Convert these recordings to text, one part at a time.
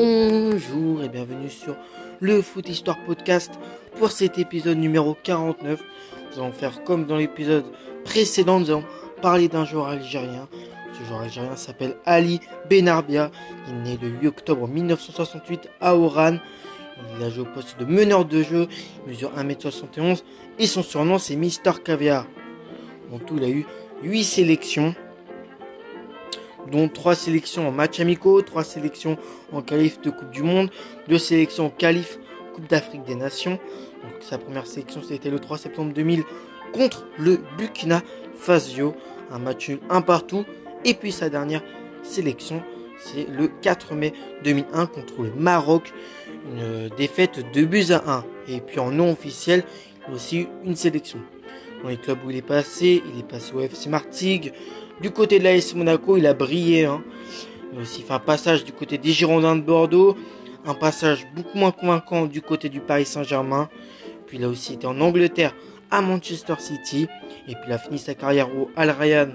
Bonjour et bienvenue sur le Foot Histoire Podcast pour cet épisode numéro 49. Nous allons faire comme dans l'épisode précédent, nous allons parler d'un joueur algérien. Ce joueur algérien s'appelle Ali Benarbia. Il est né le 8 octobre 1968 à Oran. Il a joué au poste de meneur de jeu, il mesure 1m71 et son surnom c'est Mister Caviar. En tout, il a eu 8 sélections dont 3 sélections en match amicaux, 3 sélections en qualif de Coupe du Monde, 2 sélections en qualif Coupe d'Afrique des Nations. Sa première sélection, c'était le 3 septembre 2000 contre le Burkina Faso, un match nul un partout. Et puis sa dernière sélection, c'est le 4 mai 2001 contre le Maroc, une défaite de buts à 1. Et puis en non officiel, aussi une sélection. Dans les clubs où il est passé, il est passé au FC Martigues, du côté de l'AS Monaco, il a brillé. Hein. Il a aussi fait un passage du côté des Girondins de Bordeaux. Un passage beaucoup moins convaincant du côté du Paris Saint-Germain. Puis il a aussi été en Angleterre à Manchester City. Et puis il a fini sa carrière au Al Rayyan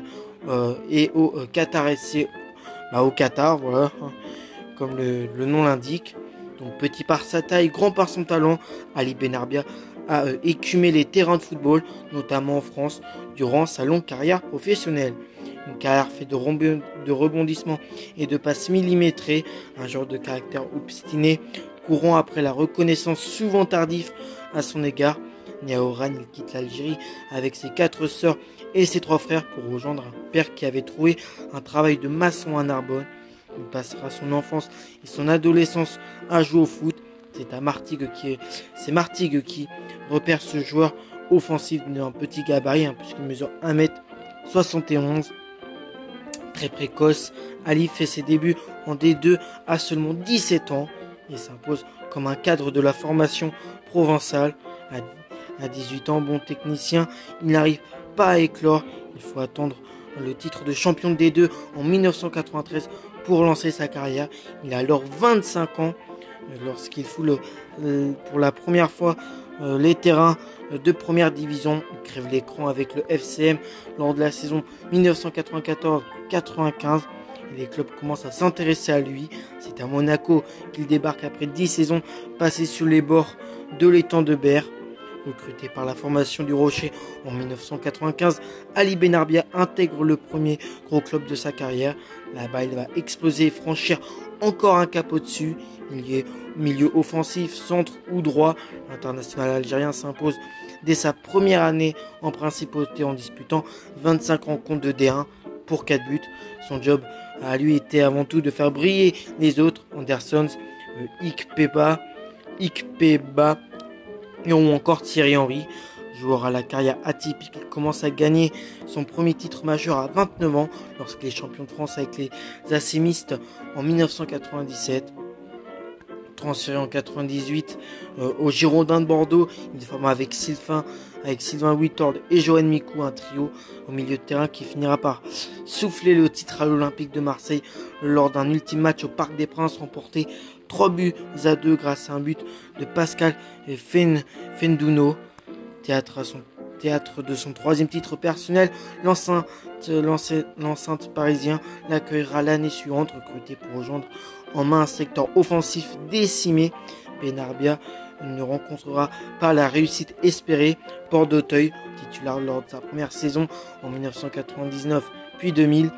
euh, et au euh, Qatar SC. Bah, au Qatar, voilà. Hein, comme le, nom l'indique. Donc petit par sa taille, grand par son talent, Ali Benarbia a euh, écumé les terrains de football, notamment en France, durant sa longue carrière professionnelle. Une carrière faite de, rebondissements et de passes millimétrées, un genre de caractère obstiné, courant après la reconnaissance souvent tardive à son égard. Né à Oran, il quitte l'Algérie avec ses quatre sœurs et ses trois frères pour rejoindre un père qui avait trouvé un travail de maçon à Narbonne. Il passera son enfance et son adolescence à jouer au foot. C'est à Martigues qui, c'est Martigues qui repère ce joueur offensif d'un petit gabarit, hein, puisqu'il mesure 1m71 très précoce. Ali fait ses débuts en D2 à seulement 17 ans et s'impose comme un cadre de la formation provençale. À 18 ans, bon technicien, il n'arrive pas à éclore. Il faut attendre le titre de champion de D2 en 1993 pour lancer sa carrière. Il a alors 25 ans lorsqu'il fout pour la première fois euh, les terrains de première division. Il crève l'écran avec le FCM lors de la saison 1994-95. Les clubs commencent à s'intéresser à lui. C'est à Monaco qu'il débarque après 10 saisons passées sur les bords de l'étang de Berre. Recruté par la formation du Rocher en 1995, Ali Benarbia intègre le premier gros club de sa carrière. Là-bas, il va exploser et franchir encore un cap au-dessus. Est milieu offensif, centre ou droit. L'international algérien s'impose dès sa première année en principauté en disputant 25 rencontres de D1 pour 4 buts. Son job a lui été avant tout de faire briller les autres, Andersons, euh, Ikpeba, Ikpeba et ou encore Thierry Henry. Joueur à la carrière atypique, il commence à gagner son premier titre majeur à 29 ans lorsqu'il est champion de France avec les Assémistes en 1997 transféré en 98 euh, au Girondin de Bordeaux. Il forme avec Sylvain, avec Sylvain Whittord et Joanne Micou, un trio au milieu de terrain qui finira par souffler le titre à l'Olympique de Marseille lors d'un ultime match au Parc des Princes remporté 3 buts à 2 grâce à un but de Pascal Fenduno. Théâtre de son troisième titre personnel, l'enceinte parisien l'accueillera l'année suivante, recruté pour rejoindre en main un secteur offensif décimé. Benarbia ne rencontrera pas la réussite espérée. Port d'Auteuil, titulaire lors de sa première saison en 1999 puis 2000,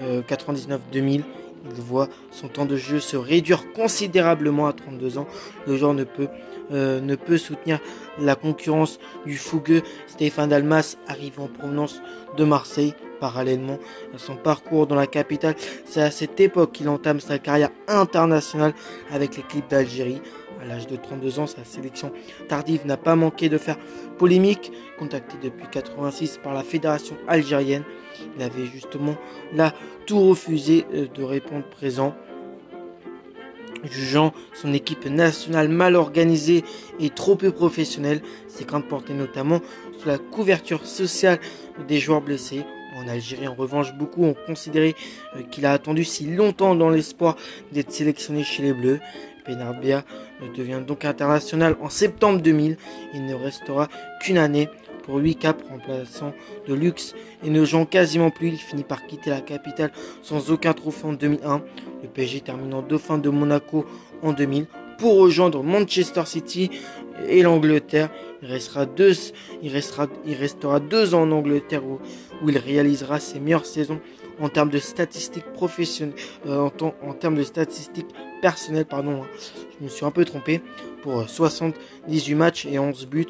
99-2000, euh, il voit son temps de jeu se réduire considérablement à 32 ans. Le joueur ne peut, euh, ne peut soutenir la concurrence du fougueux Stéphane Dalmas, arrive en provenance de Marseille. Parallèlement à son parcours dans la capitale, c'est à cette époque qu'il entame sa carrière internationale avec l'équipe d'Algérie. À l'âge de 32 ans, sa sélection tardive n'a pas manqué de faire polémique. Contacté depuis 86 par la fédération algérienne, il avait justement là tout refusé euh, de répondre présent jugeant son équipe nationale mal organisée et trop peu professionnelle. Ses craintes portaient notamment sur la couverture sociale des joueurs blessés. En Algérie, en revanche, beaucoup ont considéré euh, qu'il a attendu si longtemps dans l'espoir d'être sélectionné chez les Bleus. Benarbia devient donc international en septembre 2000. Il ne restera qu'une année pour 8 caps, remplaçant de luxe et ne jouant quasiment plus. Il finit par quitter la capitale sans aucun trophée en 2001. Le PSG terminant dauphin de Monaco en 2000 pour rejoindre Manchester City et l'Angleterre. Il restera deux, ans en Angleterre où, il réalisera ses meilleures saisons en termes de statistiques professionnelles, euh, en, termes de statistiques personnelles. Hein. Je me suis un peu trompé pour 78 matchs et 11 buts.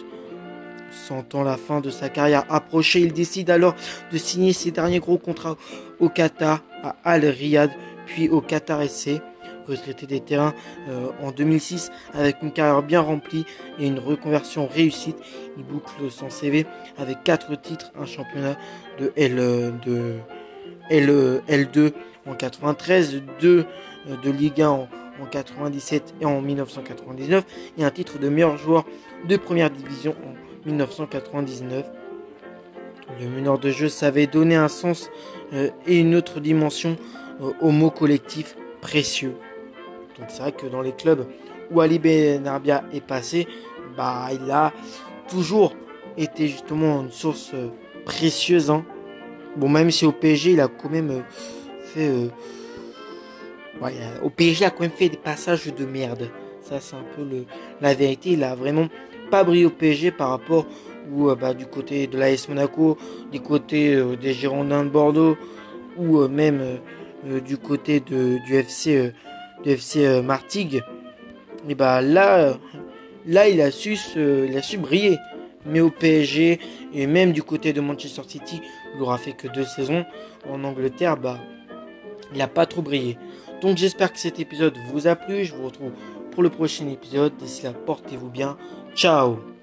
Sentant la fin de sa carrière approcher, il décide alors de signer ses derniers gros contrats au Qatar, à Al Riyad, puis au Qatar SC retraité des terrains euh, en 2006 avec une carrière bien remplie et une reconversion réussite. Il boucle son CV avec 4 titres, un championnat de, L, de L, L2 en 93, 2 euh, de Ligue 1 en, 97 et en 1999 et un titre de meilleur joueur de première division en 1999. Le meneur de jeu savait donner un sens euh, et une autre dimension au mot collectif précieux. Donc c'est vrai que dans les clubs où Ali Benarbia est passé, bah il a toujours été justement une source euh, précieuse. Hein. Bon, même si au PSG, il a quand même euh, fait. Euh, au PSG, il a quand même fait des passages de merde. Ça, c'est un peu la vérité. Il a vraiment pas brillé au PSG par rapport ou bah, du côté de l'AS Monaco, du côté des Girondins de Bordeaux ou même du côté de, du FC de FC euh, Martigues, et bah là, là il a su, il a su briller. Mais au PSG et même du côté de Manchester City, il aura fait que deux saisons. En Angleterre, bah, il n'a pas trop brillé. Donc j'espère que cet épisode vous a plu. Je vous retrouve pour le prochain épisode. D'ici là, portez-vous bien. Ciao